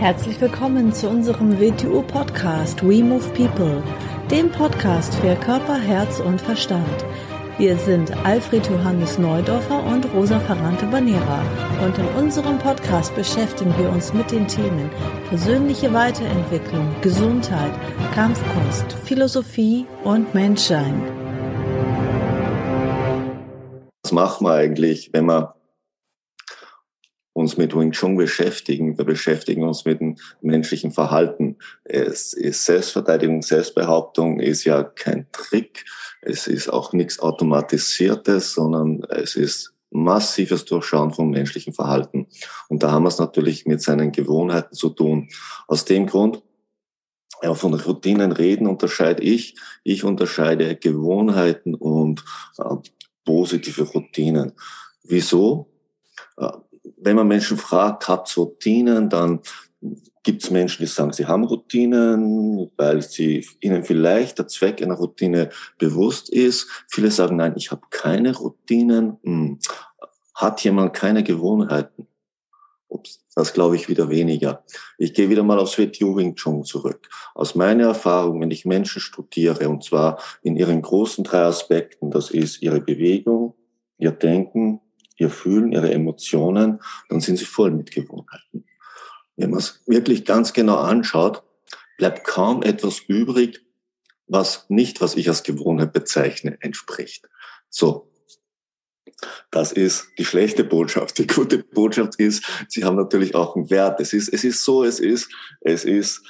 Herzlich willkommen zu unserem WTU-Podcast We Move People, dem Podcast für Körper, Herz und Verstand. Wir sind Alfred Johannes Neudorfer und Rosa Ferrante Banera und in unserem Podcast beschäftigen wir uns mit den Themen persönliche Weiterentwicklung, Gesundheit, Kampfkunst, Philosophie und Menschsein. Was macht man eigentlich, wenn man uns mit Wing Chun beschäftigen. Wir beschäftigen uns mit dem menschlichen Verhalten. Es ist Selbstverteidigung, Selbstbehauptung ist ja kein Trick. Es ist auch nichts Automatisiertes, sondern es ist massives Durchschauen vom menschlichen Verhalten. Und da haben wir es natürlich mit seinen Gewohnheiten zu tun. Aus dem Grund, ja, von Routinen reden unterscheide ich. Ich unterscheide Gewohnheiten und äh, positive Routinen. Wieso? Äh, wenn man Menschen fragt, habt ihr Routinen, dann gibt es Menschen, die sagen, sie haben Routinen, weil sie ihnen vielleicht der Zweck einer Routine bewusst ist. Viele sagen, nein, ich habe keine Routinen. Hm. Hat jemand keine Gewohnheiten? Ups, das glaube ich wieder weniger. Ich gehe wieder mal aufs WTU Wing Chun zurück. Aus meiner Erfahrung, wenn ich Menschen studiere, und zwar in ihren großen drei Aspekten, das ist ihre Bewegung, ihr Denken, ihr Fühlen, ihre Emotionen, dann sind sie voll mit Gewohnheiten. Wenn man es wirklich ganz genau anschaut, bleibt kaum etwas übrig, was nicht, was ich als Gewohnheit bezeichne, entspricht. So. Das ist die schlechte Botschaft. Die gute Botschaft ist, sie haben natürlich auch einen Wert. Es ist, es ist so, es ist, es ist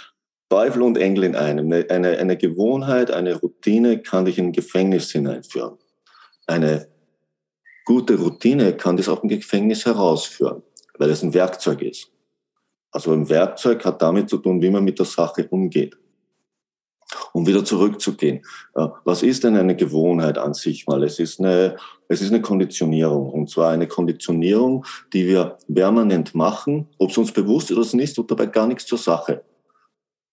Teufel und Engel in einem. Eine, eine Gewohnheit, eine Routine kann dich in ein Gefängnis hineinführen. Eine gute Routine kann das auch im Gefängnis herausführen, weil es ein Werkzeug ist. Also ein Werkzeug hat damit zu tun, wie man mit der Sache umgeht. Um wieder zurückzugehen. Äh, was ist denn eine Gewohnheit an sich mal? Es ist eine, es ist eine Konditionierung. Und zwar eine Konditionierung, die wir permanent machen, ob es uns bewusst ist oder nicht, tut dabei gar nichts zur Sache.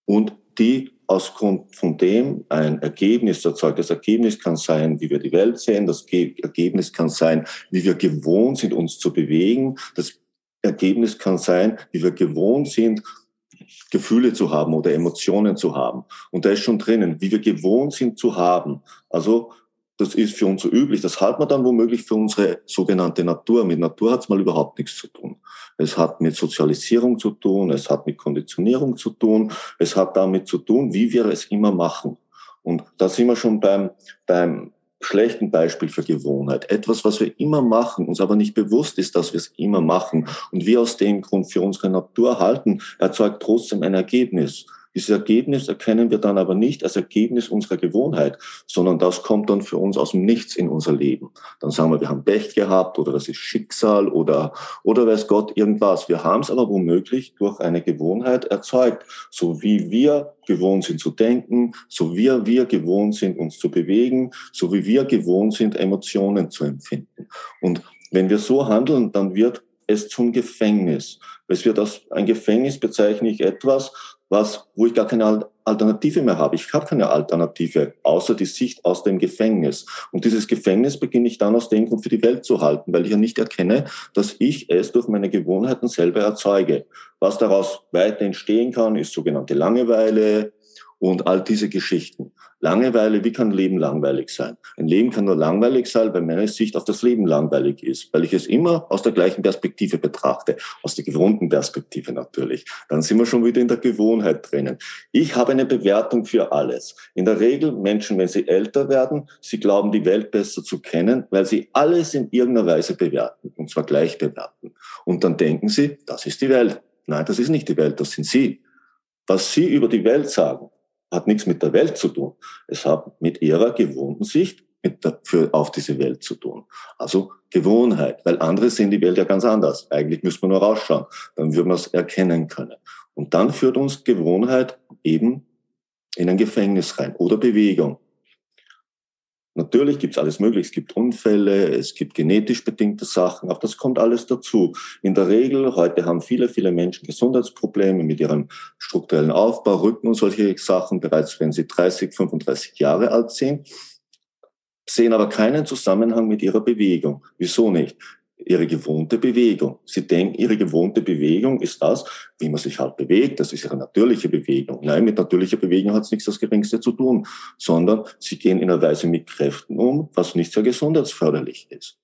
Und die aus Grund von dem ein Ergebnis erzeugt. Das Ergebnis kann sein, wie wir die Welt sehen. Das Ergebnis kann sein, wie wir gewohnt sind, uns zu bewegen. Das Ergebnis kann sein, wie wir gewohnt sind, Gefühle zu haben oder Emotionen zu haben. Und da ist schon drinnen, wie wir gewohnt sind zu haben. Also das ist für uns so üblich. Das halten wir dann womöglich für unsere sogenannte Natur. Mit Natur hat es mal überhaupt nichts zu tun. Es hat mit Sozialisierung zu tun, es hat mit Konditionierung zu tun, es hat damit zu tun, wie wir es immer machen. Und da sind wir schon beim, beim schlechten Beispiel für Gewohnheit. Etwas, was wir immer machen, uns aber nicht bewusst ist, dass wir es immer machen. Und wir aus dem Grund für unsere Natur halten, erzeugt trotzdem ein Ergebnis. Dieses Ergebnis erkennen wir dann aber nicht als Ergebnis unserer Gewohnheit, sondern das kommt dann für uns aus dem Nichts in unser Leben. Dann sagen wir, wir haben Pech gehabt oder das ist Schicksal oder, oder weiß Gott irgendwas. Wir haben es aber womöglich durch eine Gewohnheit erzeugt, so wie wir gewohnt sind zu denken, so wie wir gewohnt sind, uns zu bewegen, so wie wir gewohnt sind, Emotionen zu empfinden. Und wenn wir so handeln, dann wird es zum Gefängnis. Es wird als ein Gefängnis bezeichne ich etwas, was, wo ich gar keine Alternative mehr habe. Ich habe keine Alternative, außer die Sicht aus dem Gefängnis. Und dieses Gefängnis beginne ich dann aus dem Grund für die Welt zu halten, weil ich ja nicht erkenne, dass ich es durch meine Gewohnheiten selber erzeuge. Was daraus weiter entstehen kann, ist sogenannte Langeweile, und all diese Geschichten. Langeweile, wie kann Leben langweilig sein? Ein Leben kann nur langweilig sein, weil meine Sicht auf das Leben langweilig ist, weil ich es immer aus der gleichen Perspektive betrachte, aus der gewohnten Perspektive natürlich. Dann sind wir schon wieder in der Gewohnheit drinnen. Ich habe eine Bewertung für alles. In der Regel Menschen, wenn sie älter werden, sie glauben, die Welt besser zu kennen, weil sie alles in irgendeiner Weise bewerten, und zwar gleich bewerten. Und dann denken sie, das ist die Welt. Nein, das ist nicht die Welt, das sind sie. Was sie über die Welt sagen, hat nichts mit der Welt zu tun. Es hat mit ihrer gewohnten Sicht der, für, auf diese Welt zu tun. Also Gewohnheit, weil andere sehen die Welt ja ganz anders. Eigentlich müsste man nur rausschauen, dann würde man es erkennen können. Und dann führt uns Gewohnheit eben in ein Gefängnis rein oder Bewegung. Natürlich gibt es alles möglich. Es gibt Unfälle, es gibt genetisch bedingte Sachen, auch das kommt alles dazu. In der Regel, heute haben viele, viele Menschen Gesundheitsprobleme mit ihrem strukturellen Aufbau, Rücken und solche Sachen, bereits wenn sie 30, 35 Jahre alt sind, sehen aber keinen Zusammenhang mit ihrer Bewegung. Wieso nicht? Ihre gewohnte Bewegung. Sie denken, ihre gewohnte Bewegung ist das, wie man sich halt bewegt. Das ist ihre natürliche Bewegung. Nein, mit natürlicher Bewegung hat es nichts das Geringste zu tun, sondern sie gehen in einer Weise mit Kräften um, was nicht sehr gesundheitsförderlich ist.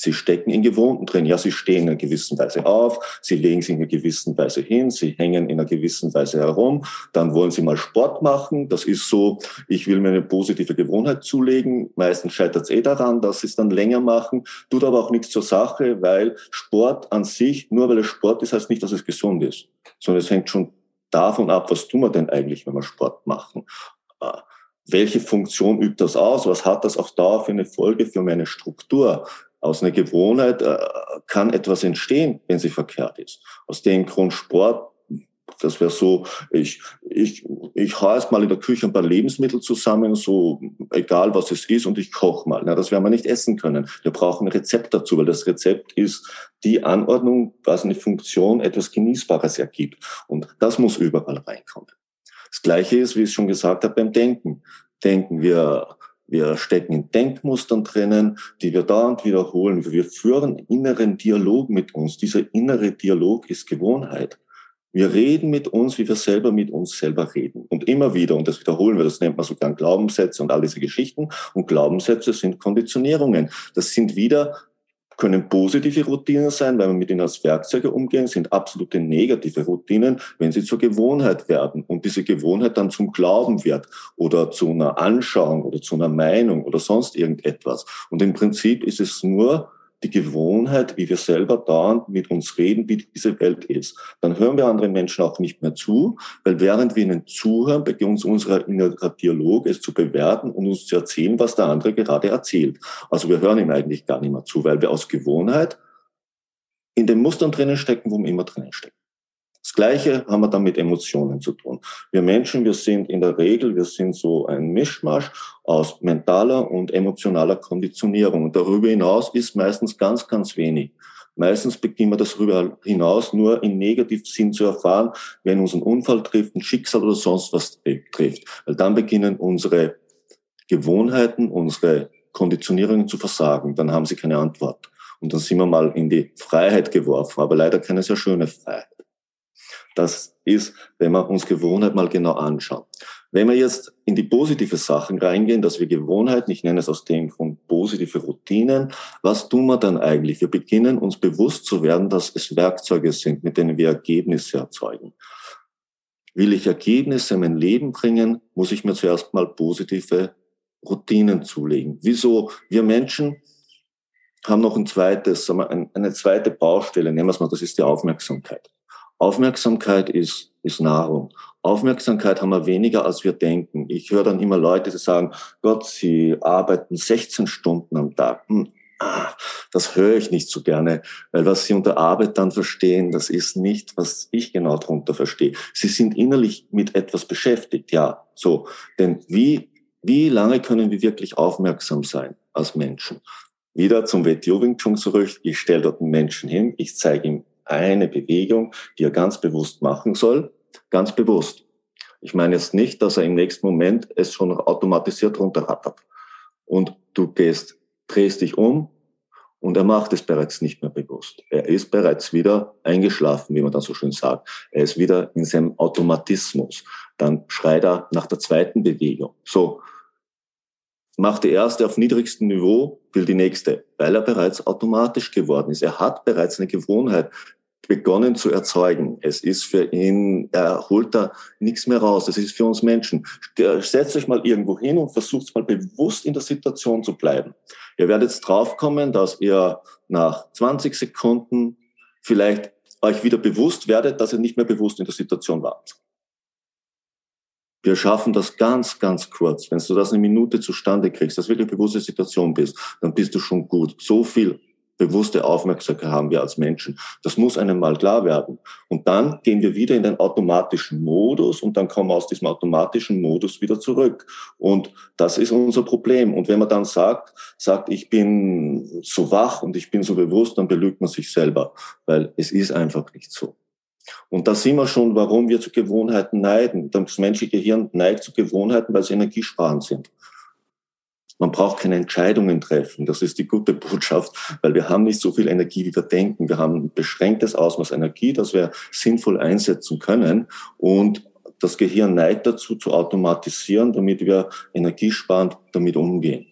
Sie stecken in Gewohnten drin. Ja, sie stehen in einer gewissen Weise auf, sie legen sich in einer gewissen Weise hin, sie hängen in einer gewissen Weise herum. Dann wollen sie mal Sport machen. Das ist so, ich will mir eine positive Gewohnheit zulegen. Meistens scheitert es eh daran, dass sie es dann länger machen. Tut aber auch nichts zur Sache, weil Sport an sich, nur weil es Sport ist, heißt nicht, dass es gesund ist. Sondern es hängt schon davon ab, was tun wir denn eigentlich, wenn wir Sport machen äh, welche Funktion übt das aus? Was hat das auf Dauer für eine Folge für meine Struktur? Aus einer Gewohnheit äh, kann etwas entstehen, wenn sie verkehrt ist. Aus dem Grund Sport, das wäre so, ich, ich, ich hau erst mal in der Küche ein paar Lebensmittel zusammen, so egal was es ist, und ich koche mal. Na, das werden wir nicht essen können. Wir brauchen ein Rezept dazu, weil das Rezept ist die Anordnung, was eine Funktion etwas Genießbares ergibt. Und das muss überall reinkommen. Das Gleiche ist, wie ich schon gesagt habe, beim Denken. Denken wir wir stecken in Denkmustern drinnen, die wir dauernd wiederholen. Wir führen inneren Dialog mit uns. Dieser innere Dialog ist Gewohnheit. Wir reden mit uns, wie wir selber mit uns selber reden. Und immer wieder, und das wiederholen wir, das nennt man sogar Glaubenssätze und all diese Geschichten. Und Glaubenssätze sind Konditionierungen. Das sind wieder können positive Routinen sein, weil wir mit ihnen als Werkzeuge umgehen, sind absolute negative Routinen, wenn sie zur Gewohnheit werden und diese Gewohnheit dann zum Glauben wird oder zu einer Anschauung oder zu einer Meinung oder sonst irgendetwas. Und im Prinzip ist es nur die Gewohnheit, wie wir selber dauernd mit uns reden, wie diese Welt ist. Dann hören wir anderen Menschen auch nicht mehr zu, weil während wir ihnen zuhören, beginnt unser innerer Dialog es zu bewerten und uns zu erzählen, was der andere gerade erzählt. Also wir hören ihm eigentlich gar nicht mehr zu, weil wir aus Gewohnheit in den Mustern drinnen stecken, wo wir immer drinnen stecken. Das Gleiche haben wir dann mit Emotionen zu tun. Wir Menschen, wir sind in der Regel, wir sind so ein Mischmasch aus mentaler und emotionaler Konditionierung. Und darüber hinaus ist meistens ganz, ganz wenig. Meistens beginnen wir das darüber hinaus nur im Negativsinn zu erfahren, wenn uns ein Unfall trifft, ein Schicksal oder sonst was trifft. Weil dann beginnen unsere Gewohnheiten, unsere Konditionierungen zu versagen. Dann haben sie keine Antwort. Und dann sind wir mal in die Freiheit geworfen, aber leider keine sehr schöne Freiheit. Das ist, wenn wir uns Gewohnheit mal genau anschauen. Wenn wir jetzt in die positive Sachen reingehen, dass wir Gewohnheiten, ich nenne es aus dem Grund positive Routinen, was tun wir dann eigentlich? Wir beginnen uns bewusst zu werden, dass es Werkzeuge sind, mit denen wir Ergebnisse erzeugen. Will ich Ergebnisse in mein Leben bringen, muss ich mir zuerst mal positive Routinen zulegen. Wieso? Wir Menschen haben noch ein zweites, eine zweite Baustelle, nehmen wir es mal, das ist die Aufmerksamkeit. Aufmerksamkeit ist, ist Nahrung. Aufmerksamkeit haben wir weniger, als wir denken. Ich höre dann immer Leute, die sagen, Gott, sie arbeiten 16 Stunden am Tag. Hm, ah, das höre ich nicht so gerne, weil was sie unter Arbeit dann verstehen, das ist nicht, was ich genau darunter verstehe. Sie sind innerlich mit etwas beschäftigt, ja, so. Denn wie, wie lange können wir wirklich aufmerksam sein als Menschen? Wieder zum Wing Chun zurück. Ich stelle dort einen Menschen hin, ich zeige ihm eine Bewegung, die er ganz bewusst machen soll, ganz bewusst. Ich meine jetzt nicht, dass er im nächsten Moment es schon automatisiert runterrattert. Und du gehst, drehst dich um und er macht es bereits nicht mehr bewusst. Er ist bereits wieder eingeschlafen, wie man dann so schön sagt. Er ist wieder in seinem Automatismus. Dann schreit er nach der zweiten Bewegung. So, macht die erste auf niedrigstem Niveau, will die nächste, weil er bereits automatisch geworden ist. Er hat bereits eine Gewohnheit begonnen zu erzeugen. Es ist für ihn, er holt da nichts mehr raus. Das ist für uns Menschen. Setzt euch mal irgendwo hin und versucht mal bewusst in der Situation zu bleiben. Ihr werdet draufkommen, dass ihr nach 20 Sekunden vielleicht euch wieder bewusst werdet, dass ihr nicht mehr bewusst in der Situation wart. Wir schaffen das ganz, ganz kurz. Wenn du das eine Minute zustande kriegst, dass wirklich bewusste Situation bist, dann bist du schon gut. So viel bewusste Aufmerksamkeit haben wir als Menschen. Das muss einem mal klar werden. Und dann gehen wir wieder in den automatischen Modus und dann kommen wir aus diesem automatischen Modus wieder zurück. Und das ist unser Problem. Und wenn man dann sagt, sagt, ich bin so wach und ich bin so bewusst, dann belügt man sich selber, weil es ist einfach nicht so. Und da sehen wir schon, warum wir zu Gewohnheiten neigen. Das menschliche Gehirn neigt zu Gewohnheiten, weil sie energiesparend sind. Man braucht keine Entscheidungen treffen. Das ist die gute Botschaft, weil wir haben nicht so viel Energie, wie wir denken. Wir haben ein beschränktes Ausmaß Energie, das wir sinnvoll einsetzen können. Und das Gehirn neigt dazu, zu automatisieren, damit wir energiesparend damit umgehen.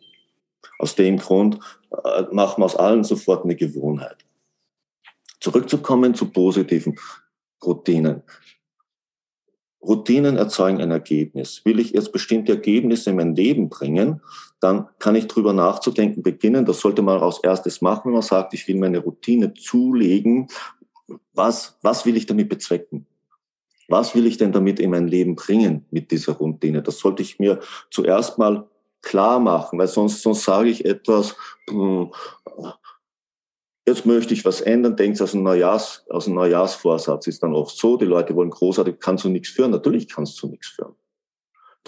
Aus dem Grund äh, machen wir aus allen sofort eine Gewohnheit. Zurückzukommen zu positiven Routinen. Routinen erzeugen ein Ergebnis. Will ich jetzt bestimmte Ergebnisse in mein Leben bringen, dann kann ich drüber nachzudenken beginnen. Das sollte man als erstes machen, wenn man sagt, ich will meine Routine zulegen. Was, was will ich damit bezwecken? Was will ich denn damit in mein Leben bringen mit dieser Routine? Das sollte ich mir zuerst mal klar machen, weil sonst, sonst sage ich etwas, hm, jetzt möchte ich was ändern, denkst aus einem, Neujahrs, aus einem Neujahrsvorsatz ist dann oft so, die Leute wollen großartig, kannst du nichts führen? Natürlich kannst du nichts führen.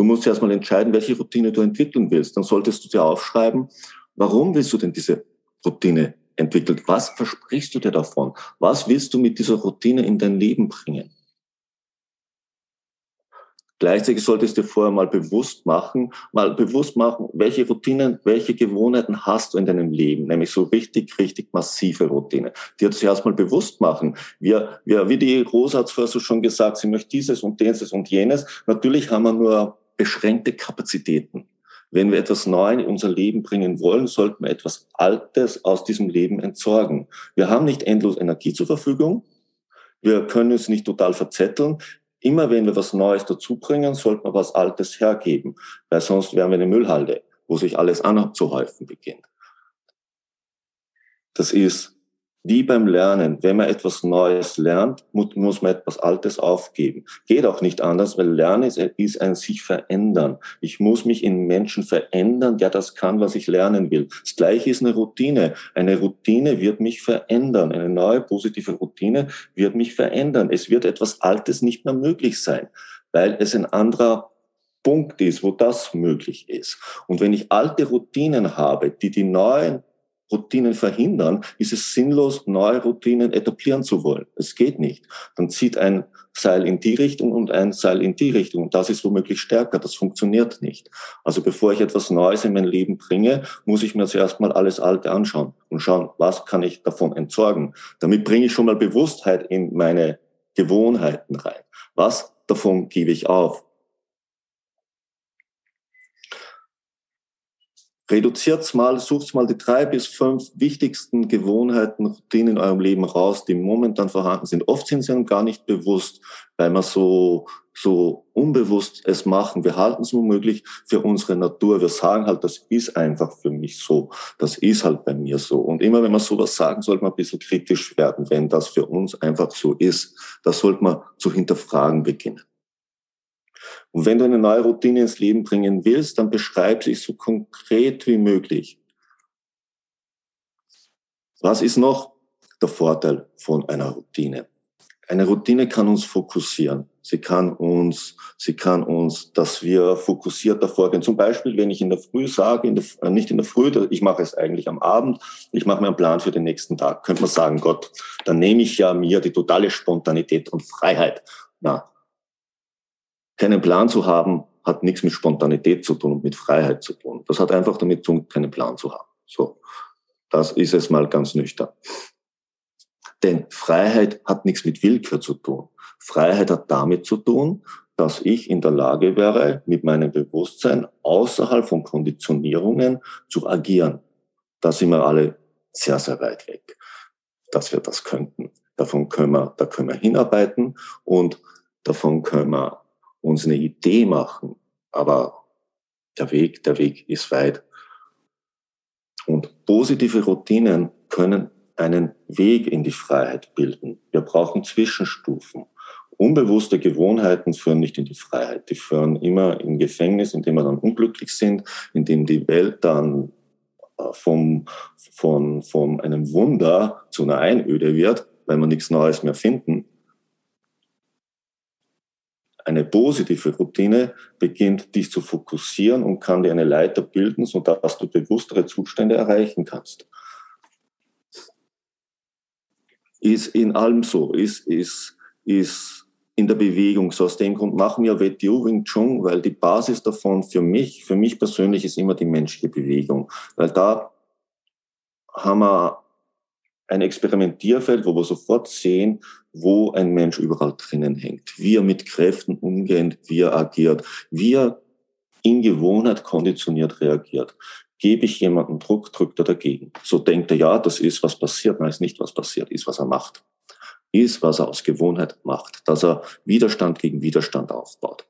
Du musst erst mal entscheiden, welche Routine du entwickeln willst. Dann solltest du dir aufschreiben, warum willst du denn diese Routine entwickeln? Was versprichst du dir davon? Was willst du mit dieser Routine in dein Leben bringen? Gleichzeitig solltest du dir vorher mal bewusst machen, mal bewusst machen, welche Routinen, welche Gewohnheiten hast du in deinem Leben, nämlich so richtig, richtig massive Routine. Die zuerst mal bewusst machen. Wir, wir, wie die Rosa hat vorher so schon gesagt, sie möchte dieses und dieses und jenes. Natürlich haben wir nur beschränkte Kapazitäten. Wenn wir etwas Neues in unser Leben bringen wollen, sollten wir etwas Altes aus diesem Leben entsorgen. Wir haben nicht endlos Energie zur Verfügung. Wir können uns nicht total verzetteln immer wenn wir was Neues dazubringen, sollten wir was Altes hergeben, weil sonst wären wir eine Müllhalde, wo sich alles anzuhäufen beginnt. Das ist wie beim Lernen. Wenn man etwas Neues lernt, muss man etwas Altes aufgeben. Geht auch nicht anders, weil Lernen ist, ein sich verändern. Ich muss mich in Menschen verändern, der das kann, was ich lernen will. Das Gleiche ist eine Routine. Eine Routine wird mich verändern. Eine neue positive Routine wird mich verändern. Es wird etwas Altes nicht mehr möglich sein, weil es ein anderer Punkt ist, wo das möglich ist. Und wenn ich alte Routinen habe, die die neuen Routinen verhindern, ist es sinnlos, neue Routinen etablieren zu wollen. Es geht nicht. Dann zieht ein Seil in die Richtung und ein Seil in die Richtung. Und das ist womöglich stärker. Das funktioniert nicht. Also bevor ich etwas Neues in mein Leben bringe, muss ich mir zuerst mal alles Alte anschauen und schauen, was kann ich davon entsorgen. Damit bringe ich schon mal Bewusstheit in meine Gewohnheiten rein. Was davon gebe ich auf? Reduziert's mal, sucht's mal die drei bis fünf wichtigsten Gewohnheiten, Routinen in eurem Leben raus, die momentan vorhanden sind. Oft sind sie einem gar nicht bewusst, weil wir so, so unbewusst es machen. Wir halten es womöglich für unsere Natur. Wir sagen halt, das ist einfach für mich so. Das ist halt bei mir so. Und immer wenn man sowas sagen, sollte man ein bisschen kritisch werden, wenn das für uns einfach so ist. Das sollte man zu hinterfragen beginnen. Und wenn du eine neue Routine ins Leben bringen willst, dann beschreib sie so konkret wie möglich. Was ist noch der Vorteil von einer Routine? Eine Routine kann uns fokussieren. Sie kann uns, sie kann uns, dass wir fokussierter vorgehen. Zum Beispiel, wenn ich in der Früh sage, in der, äh, nicht in der Früh, ich mache es eigentlich am Abend, ich mache mir einen Plan für den nächsten Tag, könnte man sagen, Gott, dann nehme ich ja mir die totale Spontanität und Freiheit. Na, keinen Plan zu haben, hat nichts mit Spontanität zu tun und mit Freiheit zu tun. Das hat einfach damit zu tun, keinen Plan zu haben. So. Das ist es mal ganz nüchtern. Denn Freiheit hat nichts mit Willkür zu tun. Freiheit hat damit zu tun, dass ich in der Lage wäre, mit meinem Bewusstsein außerhalb von Konditionierungen zu agieren. Da sind wir alle sehr, sehr weit weg, dass wir das könnten. Davon können wir, da können wir hinarbeiten und davon können wir uns eine Idee machen, aber der Weg, der Weg ist weit. Und positive Routinen können einen Weg in die Freiheit bilden. Wir brauchen Zwischenstufen. Unbewusste Gewohnheiten führen nicht in die Freiheit. Die führen immer in Gefängnis, in dem wir dann unglücklich sind, in dem die Welt dann äh, vom, von, von einem Wunder zu einer Einöde wird, weil wir nichts Neues mehr finden. Eine positive Routine beginnt dich zu fokussieren und kann dir eine Leiter bilden, sodass du bewusstere Zustände erreichen kannst. Ist in allem so, ist, ist, ist in der Bewegung. So aus dem Grund machen wir WTU Wing Chun, weil die Basis davon für mich, für mich persönlich ist immer die menschliche Bewegung. Weil da haben wir ein Experimentierfeld, wo wir sofort sehen, wo ein Mensch überall drinnen hängt, wie er mit Kräften umgeht, wie er agiert, wie er in Gewohnheit konditioniert reagiert. Gebe ich jemanden Druck, drückt er dagegen. So denkt er, ja, das ist, was passiert. Nein, ist nicht, was passiert, ist, was er macht. Ist, was er aus Gewohnheit macht. Dass er Widerstand gegen Widerstand aufbaut.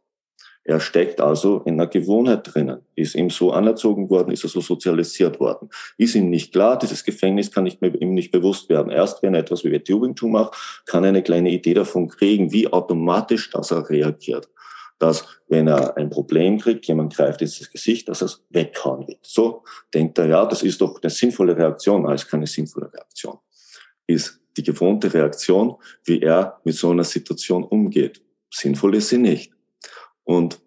Er steckt also in einer Gewohnheit drinnen, ist ihm so anerzogen worden, ist er so sozialisiert worden. Ist ihm nicht klar, dieses Gefängnis kann nicht mehr, ihm nicht bewusst werden. Erst wenn er etwas wie Tubing macht, kann er eine kleine Idee davon kriegen, wie automatisch das er reagiert. Dass, wenn er ein Problem kriegt, jemand greift ins Gesicht, dass er es weghauen wird. So denkt er, ja, das ist doch eine sinnvolle Reaktion, als keine sinnvolle Reaktion. Ist die gewohnte Reaktion, wie er mit so einer Situation umgeht. Sinnvoll ist sie nicht. Und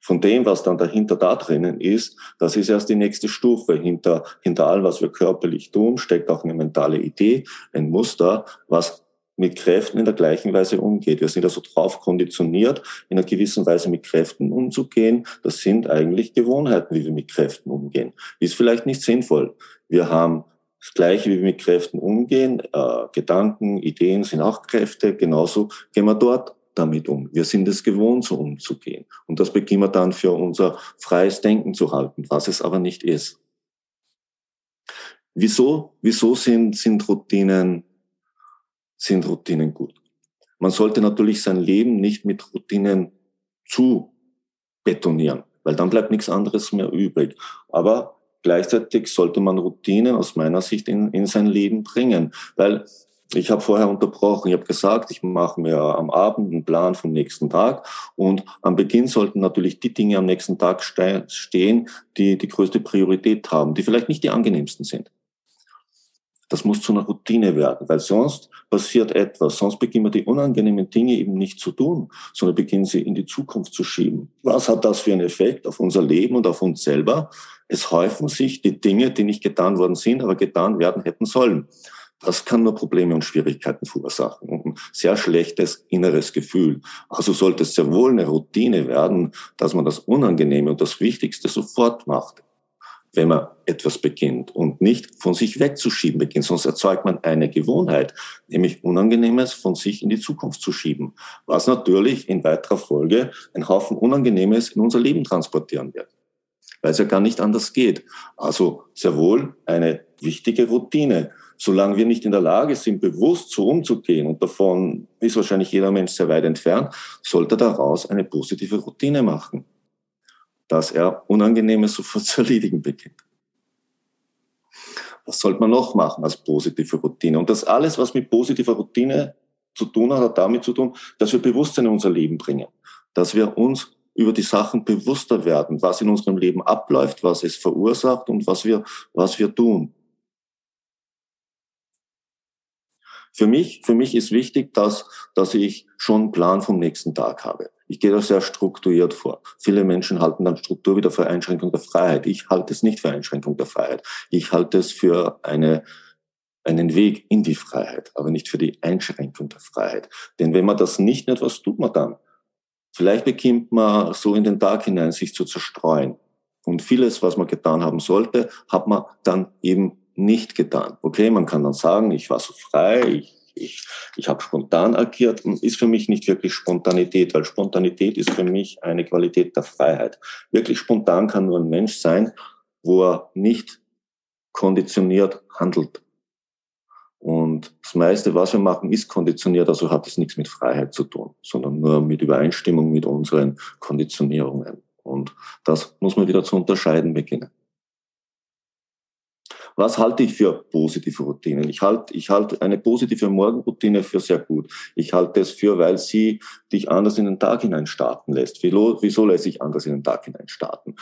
von dem, was dann dahinter da drinnen ist, das ist erst die nächste Stufe. Hinter, hinter allem, was wir körperlich tun, steckt auch eine mentale Idee, ein Muster, was mit Kräften in der gleichen Weise umgeht. Wir sind also drauf konditioniert, in einer gewissen Weise mit Kräften umzugehen. Das sind eigentlich Gewohnheiten, wie wir mit Kräften umgehen. Ist vielleicht nicht sinnvoll. Wir haben das Gleiche, wie wir mit Kräften umgehen. Äh, Gedanken, Ideen sind auch Kräfte. Genauso gehen wir dort damit um. Wir sind es gewohnt, so umzugehen. Und das beginnen wir dann für unser freies Denken zu halten, was es aber nicht ist. Wieso, wieso sind, sind Routinen, sind Routinen gut? Man sollte natürlich sein Leben nicht mit Routinen zu betonieren, weil dann bleibt nichts anderes mehr übrig. Aber gleichzeitig sollte man Routinen aus meiner Sicht in, in sein Leben bringen, weil ich habe vorher unterbrochen. Ich habe gesagt, ich mache mir am Abend einen Plan vom nächsten Tag und am Beginn sollten natürlich die Dinge am nächsten Tag stehen, die die größte Priorität haben, die vielleicht nicht die angenehmsten sind. Das muss zu einer Routine werden, weil sonst passiert etwas. Sonst beginnen wir die unangenehmen Dinge eben nicht zu tun, sondern beginnen sie in die Zukunft zu schieben. Was hat das für einen Effekt auf unser Leben und auf uns selber? Es häufen sich die Dinge, die nicht getan worden sind, aber getan werden hätten sollen. Das kann nur Probleme und Schwierigkeiten verursachen und ein sehr schlechtes inneres Gefühl. Also sollte es sehr wohl eine Routine werden, dass man das Unangenehme und das Wichtigste sofort macht, wenn man etwas beginnt und nicht von sich wegzuschieben beginnt. Sonst erzeugt man eine Gewohnheit, nämlich Unangenehmes von sich in die Zukunft zu schieben, was natürlich in weiterer Folge ein Haufen Unangenehmes in unser Leben transportieren wird weil es ja gar nicht anders geht. Also sehr wohl eine wichtige Routine solange wir nicht in der Lage sind, bewusst so umzugehen, und davon ist wahrscheinlich jeder Mensch sehr weit entfernt, sollte daraus eine positive Routine machen, dass er Unangenehmes sofort zu erledigen beginnt. Was sollte man noch machen als positive Routine? Und das alles, was mit positiver Routine zu tun hat, hat damit zu tun, dass wir Bewusstsein in unser Leben bringen, dass wir uns über die Sachen bewusster werden, was in unserem Leben abläuft, was es verursacht und was wir, was wir tun. Für mich, für mich ist wichtig, dass, dass ich schon einen Plan vom nächsten Tag habe. Ich gehe da sehr strukturiert vor. Viele Menschen halten dann Struktur wieder für Einschränkung der Freiheit. Ich halte es nicht für Einschränkung der Freiheit. Ich halte es für eine, einen Weg in die Freiheit, aber nicht für die Einschränkung der Freiheit. Denn wenn man das nicht nicht, was tut man dann? Vielleicht beginnt man so in den Tag hinein sich zu zerstreuen. Und vieles, was man getan haben sollte, hat man dann eben nicht getan. Okay, man kann dann sagen, ich war so frei, ich, ich, ich habe spontan agiert, ist für mich nicht wirklich Spontanität, weil Spontanität ist für mich eine Qualität der Freiheit. Wirklich spontan kann nur ein Mensch sein, wo er nicht konditioniert handelt. Und das meiste, was wir machen, ist konditioniert, also hat es nichts mit Freiheit zu tun, sondern nur mit Übereinstimmung mit unseren Konditionierungen. Und das muss man wieder zu unterscheiden beginnen. Was halte ich für positive Routinen? Ich halte, ich halte eine positive Morgenroutine für sehr gut. Ich halte es für, weil sie dich anders in den Tag hinein starten lässt. Wieso, wieso lässt sich anders in den Tag hinein starten?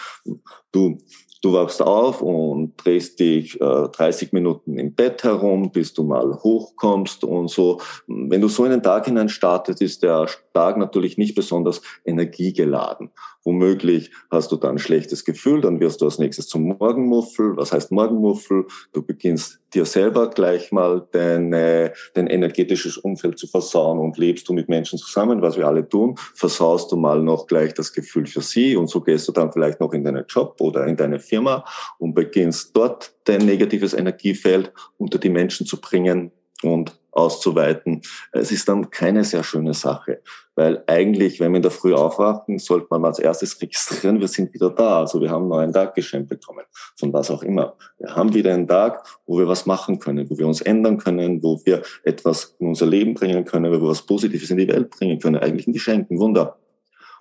Du, du wachst auf und drehst dich äh, 30 Minuten im Bett herum, bis du mal hochkommst und so. Wenn du so in den Tag hinein startest, ist der Tag natürlich nicht besonders energiegeladen. Womöglich hast du dann ein schlechtes Gefühl, dann wirst du als nächstes zum Morgenmuffel. Was heißt Morgenmuffel? Du beginnst dir selber gleich mal dein, äh, dein energetisches Umfeld zu versauen und lebst du mit Menschen zusammen, was wir alle tun, versaust du mal noch gleich das Gefühl für sie und so gehst du dann vielleicht noch in deinen Job oder in deine Firma und beginnst dort dein negatives Energiefeld unter die Menschen zu bringen und auszuweiten. Es ist dann keine sehr schöne Sache, weil eigentlich, wenn wir in der Früh aufwachen, sollte man als erstes registrieren, wir sind wieder da. Also wir haben einen neuen Tag geschenkt bekommen, von was auch immer. Wir haben wieder einen Tag, wo wir was machen können, wo wir uns ändern können, wo wir etwas in unser Leben bringen können, wo wir was Positives in die Welt bringen können. Eigentlich ein Geschenk, ein Wunder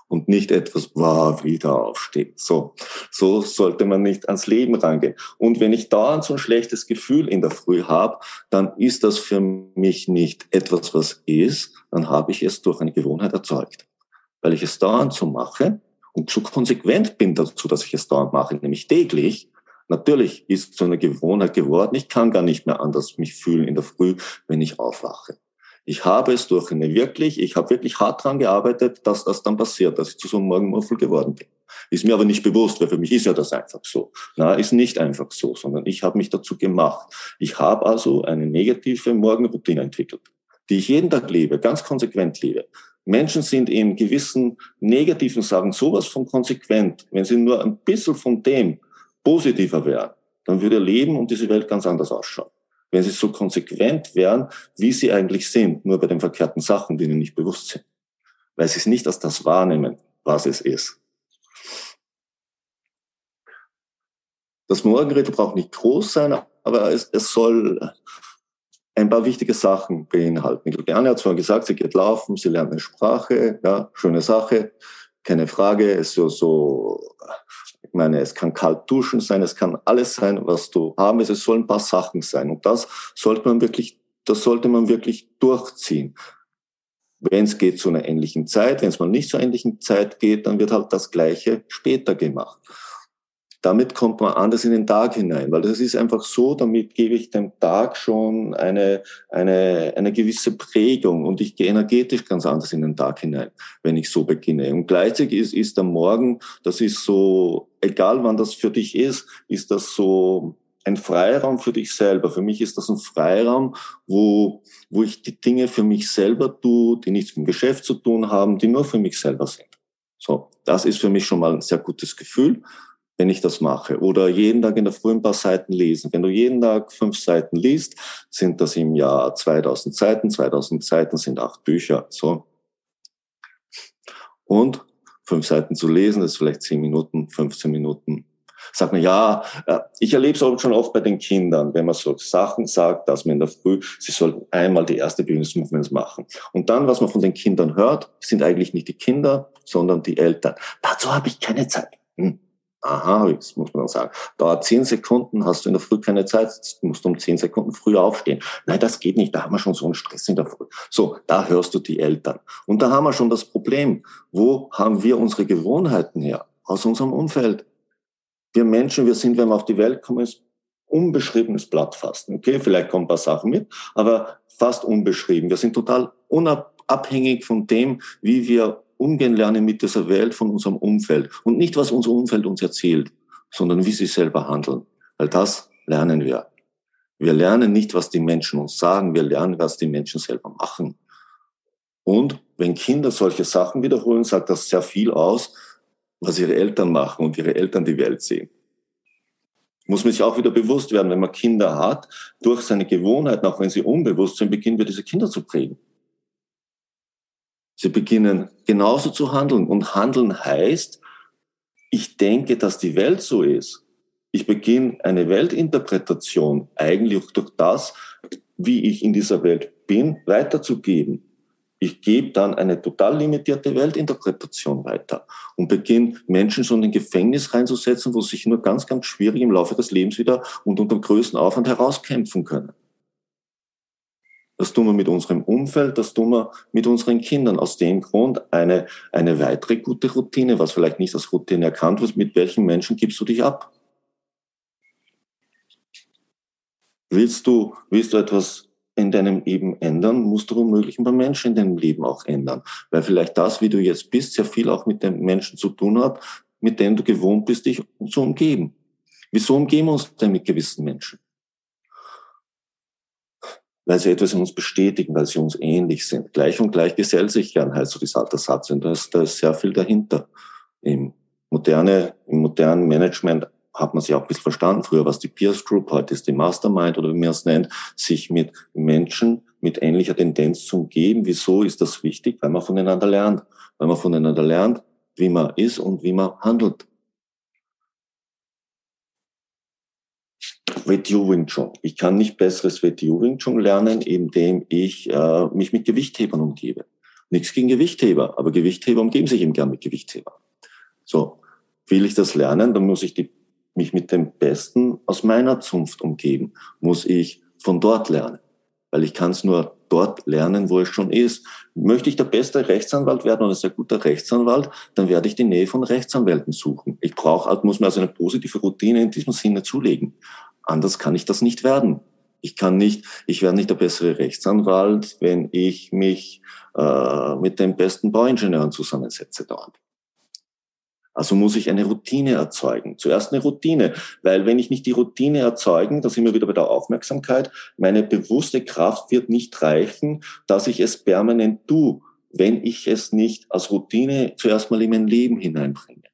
und nicht etwas, wow, wieder aufstehen. So, so sollte man nicht ans Leben rangehen. Und wenn ich dauernd so ein schlechtes Gefühl in der Früh habe, dann ist das für mich nicht etwas, was ist, dann habe ich es durch eine Gewohnheit erzeugt. Weil ich es dauernd so mache und zu konsequent bin dazu, dass ich es dauernd mache, nämlich täglich, Natürlich ist es zu einer Gewohnheit geworden. Ich kann gar nicht mehr anders mich fühlen in der Früh, wenn ich aufwache. Ich habe es durch eine wirklich, ich habe wirklich hart dran gearbeitet, dass das dann passiert, dass ich zu so einem Morgenmuffel geworden bin. Ist mir aber nicht bewusst, weil für mich ist ja das einfach so. Na, ist nicht einfach so, sondern ich habe mich dazu gemacht. Ich habe also eine negative Morgenroutine entwickelt, die ich jeden Tag lebe, ganz konsequent lebe. Menschen sind in gewissen negativen Sachen sowas von konsequent. Wenn sie nur ein bisschen von dem positiver wären, dann würde Leben und diese Welt ganz anders ausschauen wenn sie so konsequent wären, wie sie eigentlich sind, nur bei den verkehrten Sachen, die ihnen nicht bewusst sind. Weil sie es nicht als das wahrnehmen, was es ist. Das Morgenritual braucht nicht groß sein, aber es, es soll ein paar wichtige Sachen beinhalten. Juliane hat vorhin gesagt, sie geht laufen, sie lernt eine Sprache, ja, schöne Sache, keine Frage. Ist so, so ich meine, es kann kalt duschen sein, es kann alles sein, was du haben willst. Es sollen ein paar Sachen sein. Und das sollte man wirklich, das sollte man wirklich durchziehen. Wenn es geht zu einer ähnlichen Zeit, wenn es mal nicht zur ähnlichen Zeit geht, dann wird halt das Gleiche später gemacht damit kommt man anders in den Tag hinein, weil das ist einfach so, damit gebe ich dem Tag schon eine, eine, eine gewisse Prägung und ich gehe energetisch ganz anders in den Tag hinein, wenn ich so beginne. Und gleichzeitig ist, ist der Morgen, das ist so, egal wann das für dich ist, ist das so ein Freiraum für dich selber. Für mich ist das ein Freiraum, wo, wo ich die Dinge für mich selber tue, die nichts mit dem Geschäft zu tun haben, die nur für mich selber sind. So, das ist für mich schon mal ein sehr gutes Gefühl wenn ich das mache. Oder jeden Tag in der Früh ein paar Seiten lesen. Wenn du jeden Tag fünf Seiten liest, sind das im Jahr 2000 Seiten. 2000 Seiten sind acht Bücher. So. Und fünf Seiten zu lesen, das ist vielleicht zehn Minuten, 15 Minuten. Sagt man, ja, äh, ich erlebe es auch schon oft bei den Kindern, wenn man so Sachen sagt, dass man in der Früh, sie sollten einmal die erste Business Movements machen. Und dann, was man von den Kindern hört, sind eigentlich nicht die Kinder, sondern die Eltern. Dazu habe ich keine Zeit. Hm. Aha, das muss man dann sagen. Dauert zehn Sekunden, hast du in der Früh keine Zeit, musst du um zehn Sekunden früher aufstehen. Nein, das geht nicht, da haben wir schon so einen Stress in der Früh. So, da hörst du die Eltern. Und da haben wir schon das Problem. Wo haben wir unsere Gewohnheiten her? Aus unserem Umfeld. Wir Menschen, wir sind, wenn wir auf die Welt kommen, unbeschriebenes Blatt fast. Okay, vielleicht kommen ein paar Sachen mit, aber fast unbeschrieben. Wir sind total unabhängig von dem, wie wir umgehen lernen mit dieser Welt von unserem Umfeld. Und nicht, was unser Umfeld uns erzählt, sondern wie sie selber handeln. Weil das lernen wir. Wir lernen nicht, was die Menschen uns sagen, wir lernen, was die Menschen selber machen. Und wenn Kinder solche Sachen wiederholen, sagt das sehr viel aus, was ihre Eltern machen und ihre Eltern die Welt sehen. Muss man sich auch wieder bewusst werden, wenn man Kinder hat, durch seine Gewohnheiten, auch wenn sie unbewusst sind, beginnen wir diese Kinder zu prägen. Sie beginnen genauso zu handeln. Und handeln heißt, ich denke, dass die Welt so ist. Ich beginne eine Weltinterpretation eigentlich durch das, wie ich in dieser Welt bin, weiterzugeben. Ich gebe dann eine total limitierte Weltinterpretation weiter und beginne Menschen schon in Gefängnis reinzusetzen, wo sie sich nur ganz, ganz schwierig im Laufe des Lebens wieder und unter größten Aufwand herauskämpfen können. Das tun wir mit unserem Umfeld, das tun wir mit unseren Kindern. Aus dem Grund eine, eine weitere gute Routine, was vielleicht nicht als Routine erkannt wird, mit welchen Menschen gibst du dich ab? Willst du, willst du etwas in deinem Leben ändern, musst du womöglich ein paar Menschen in deinem Leben auch ändern. Weil vielleicht das, wie du jetzt bist, sehr viel auch mit den Menschen zu tun hat, mit denen du gewohnt bist, dich zu umgeben. Wieso umgeben wir uns denn mit gewissen Menschen? Weil sie etwas in uns bestätigen, weil sie uns ähnlich sind. Gleich und gleich gesellt sich gern, heißt so dieser alte Satz. Und da ist, da ist sehr viel dahinter. Im, moderne, Im modernen Management hat man sich auch ein bisschen verstanden. Früher war es die Peers Group, heute ist die Mastermind oder wie man es nennt, sich mit Menschen mit ähnlicher Tendenz zu umgeben. Wieso ist das wichtig? Weil man voneinander lernt. Weil man voneinander lernt, wie man ist und wie man handelt. WTO Wing Chun. Ich kann nicht besseres WTO Wing Chun lernen, indem ich äh, mich mit Gewichthebern umgebe. Nichts gegen Gewichtheber, aber Gewichtheber umgeben sich eben gern mit Gewichtheber. So, will ich das lernen, dann muss ich die mich mit dem Besten aus meiner Zunft umgeben, muss ich von dort lernen. Weil ich kann es nur dort lernen, wo es schon ist. Möchte ich der beste Rechtsanwalt werden oder ein sehr guter Rechtsanwalt, dann werde ich die Nähe von Rechtsanwälten suchen. Ich brauche, muss mir also eine positive Routine in diesem Sinne zulegen. Anders kann ich das nicht werden. Ich kann nicht, ich werde nicht der bessere Rechtsanwalt, wenn ich mich äh, mit den besten Bauingenieuren zusammensetze dort. Also muss ich eine Routine erzeugen. Zuerst eine Routine, weil wenn ich nicht die Routine erzeugen, da sind wir wieder bei der Aufmerksamkeit, meine bewusste Kraft wird nicht reichen, dass ich es permanent tue, wenn ich es nicht als Routine zuerst mal in mein Leben hineinbringe.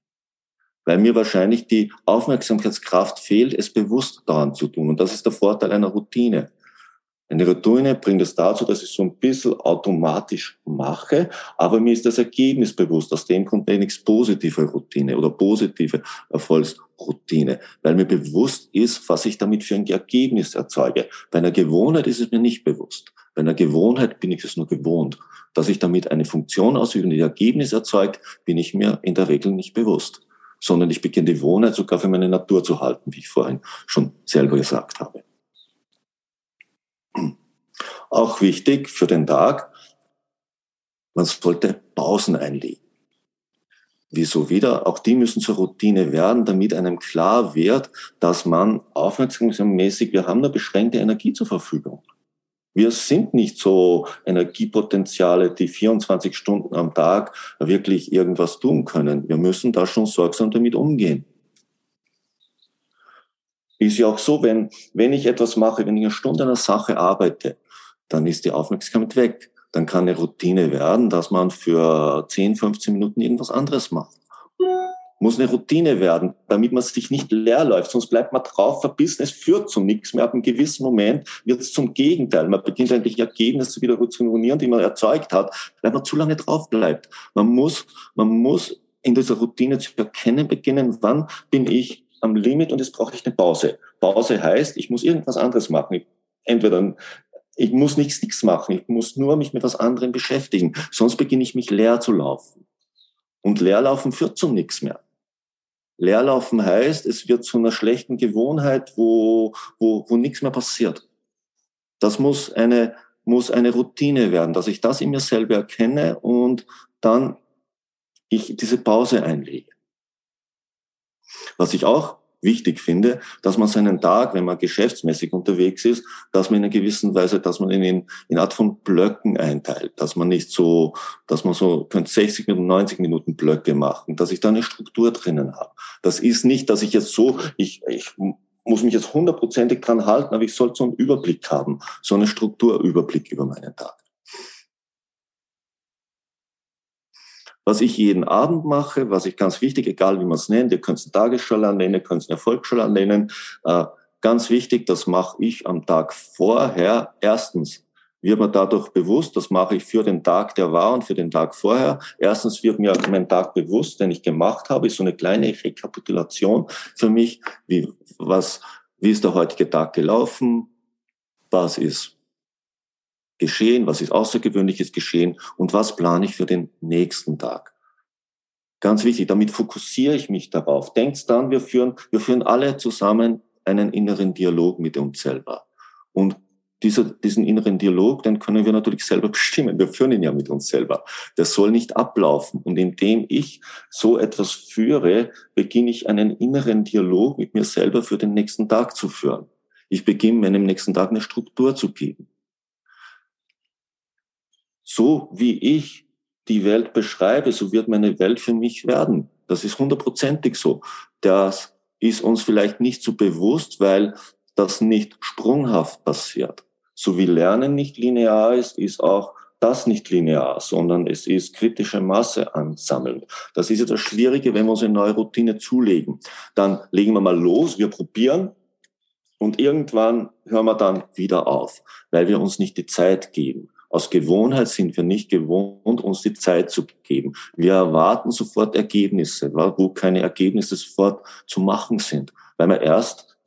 Weil mir wahrscheinlich die Aufmerksamkeitskraft fehlt, es bewusst daran zu tun. Und das ist der Vorteil einer Routine. Eine Routine bringt es dazu, dass ich so ein bisschen automatisch mache, aber mir ist das Ergebnis bewusst. Aus dem kommt eine positive Routine oder positive Erfolgsroutine, weil mir bewusst ist, was ich damit für ein Ergebnis erzeuge. Bei einer Gewohnheit ist es mir nicht bewusst. Bei einer Gewohnheit bin ich es nur gewohnt. Dass ich damit eine Funktion ausübe ein Ergebnis erzeugt, bin ich mir in der Regel nicht bewusst. Sondern ich beginne die Gewohnheit sogar für meine Natur zu halten, wie ich vorhin schon selber gesagt habe. Auch wichtig für den Tag, man sollte Pausen einlegen. Wieso wieder? Auch die müssen zur Routine werden, damit einem klar wird, dass man aufmerksammäßig, wir haben eine beschränkte Energie zur Verfügung. Wir sind nicht so Energiepotenziale, die 24 Stunden am Tag wirklich irgendwas tun können. Wir müssen da schon sorgsam damit umgehen. Ist ja auch so, wenn, wenn ich etwas mache, wenn ich eine Stunde an einer Sache arbeite, dann ist die Aufmerksamkeit weg. Dann kann eine Routine werden, dass man für 10, 15 Minuten irgendwas anderes macht. Muss eine Routine werden, damit man sich nicht leer läuft, sonst bleibt man drauf verbissen, es führt zu nichts mehr. Ab einem gewissen Moment wird es zum Gegenteil. Man beginnt eigentlich Ergebnisse wieder zu ruinieren, die man erzeugt hat, weil man zu lange drauf bleibt. Man muss, man muss in dieser Routine zu erkennen beginnen, wann bin ich am Limit und jetzt brauche ich eine Pause. Pause heißt, ich muss irgendwas anderes machen. Entweder ich muss nichts, nichts machen. Ich muss nur mich mit was anderem beschäftigen. Sonst beginne ich mich leer zu laufen. Und Leerlaufen führt zu nichts mehr. Leerlaufen heißt, es wird zu einer schlechten Gewohnheit, wo, wo, wo nichts mehr passiert. Das muss eine, muss eine Routine werden, dass ich das in mir selber erkenne und dann ich diese Pause einlege. Was ich auch wichtig finde, dass man seinen Tag, wenn man geschäftsmäßig unterwegs ist, dass man in einer gewissen Weise, dass man ihn in, in Art von Blöcken einteilt, dass man nicht so, dass man so, könnte 60 Minuten, 90 Minuten Blöcke machen, dass ich da eine Struktur drinnen habe. Das ist nicht, dass ich jetzt so, ich, ich muss mich jetzt hundertprozentig dran halten, aber ich soll so einen Überblick haben, so einen Strukturüberblick über meinen Tag. Was ich jeden Abend mache, was ich ganz wichtig, egal wie man es nennt, ihr könnt es eine Tagesschau nennen, ihr könnt es eine Erfolgsschau nennen, äh, ganz wichtig, das mache ich am Tag vorher. Erstens wird mir dadurch bewusst, das mache ich für den Tag, der war und für den Tag vorher. Erstens wird mir mein Tag bewusst, den ich gemacht habe, ist so eine kleine Rekapitulation für mich, wie, was, wie ist der heutige Tag gelaufen, was ist geschehen, was ist Außergewöhnliches geschehen und was plane ich für den nächsten Tag. Ganz wichtig, damit fokussiere ich mich darauf. Denkt dann, wir führen, wir führen alle zusammen einen inneren Dialog mit uns selber. Und dieser, diesen inneren Dialog, den können wir natürlich selber bestimmen. Wir führen ihn ja mit uns selber. Der soll nicht ablaufen. Und indem ich so etwas führe, beginne ich einen inneren Dialog mit mir selber für den nächsten Tag zu führen. Ich beginne meinem nächsten Tag eine Struktur zu geben. So wie ich die Welt beschreibe, so wird meine Welt für mich werden. Das ist hundertprozentig so. Das ist uns vielleicht nicht so bewusst, weil das nicht sprunghaft passiert. So wie Lernen nicht linear ist, ist auch das nicht linear, sondern es ist kritische Masse ansammeln. Das ist ja das Schwierige, wenn wir uns eine neue Routine zulegen. Dann legen wir mal los, wir probieren und irgendwann hören wir dann wieder auf, weil wir uns nicht die Zeit geben. Aus Gewohnheit sind wir nicht gewohnt, uns die Zeit zu geben. Wir erwarten sofort Ergebnisse, wo keine Ergebnisse sofort zu machen sind, weil wir erst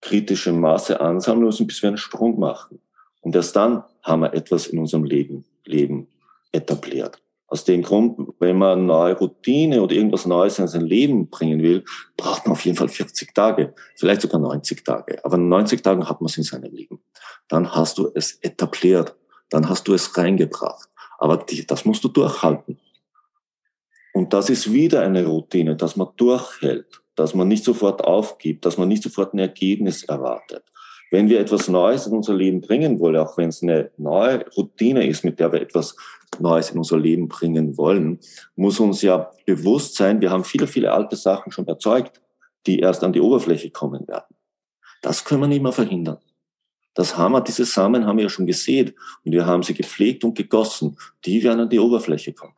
kritische Maße ansammeln müssen, bis wir einen Sprung machen. Und erst dann haben wir etwas in unserem Leben, Leben etabliert. Aus dem Grund, wenn man eine neue Routine oder irgendwas Neues in sein Leben bringen will, braucht man auf jeden Fall 40 Tage, vielleicht sogar 90 Tage. Aber in 90 Tagen hat man es in seinem Leben. Dann hast du es etabliert, dann hast du es reingebracht. Aber die, das musst du durchhalten. Und das ist wieder eine Routine, dass man durchhält, dass man nicht sofort aufgibt, dass man nicht sofort ein Ergebnis erwartet. Wenn wir etwas Neues in unser Leben bringen wollen, auch wenn es eine neue Routine ist, mit der wir etwas Neues in unser Leben bringen wollen, muss uns ja bewusst sein, wir haben viele, viele alte Sachen schon erzeugt, die erst an die Oberfläche kommen werden. Das können wir nicht mehr verhindern. Das haben wir, diese Samen haben wir ja schon gesät und wir haben sie gepflegt und gegossen. Die werden an die Oberfläche kommen.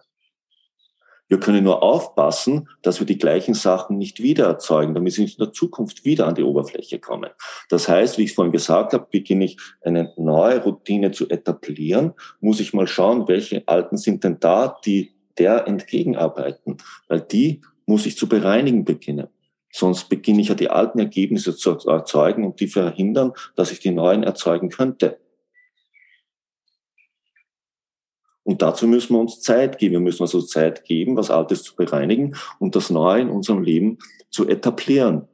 Wir können nur aufpassen, dass wir die gleichen Sachen nicht wieder erzeugen, damit sie nicht in der Zukunft wieder an die Oberfläche kommen. Das heißt, wie ich vorhin gesagt habe, beginne ich eine neue Routine zu etablieren, muss ich mal schauen, welche alten sind denn da, die der entgegenarbeiten, weil die muss ich zu bereinigen beginnen. Sonst beginne ich ja die alten Ergebnisse zu erzeugen und die verhindern, dass ich die neuen erzeugen könnte. Und dazu müssen wir uns Zeit geben. Wir müssen also Zeit geben, was Altes zu bereinigen und das Neue in unserem Leben zu etablieren.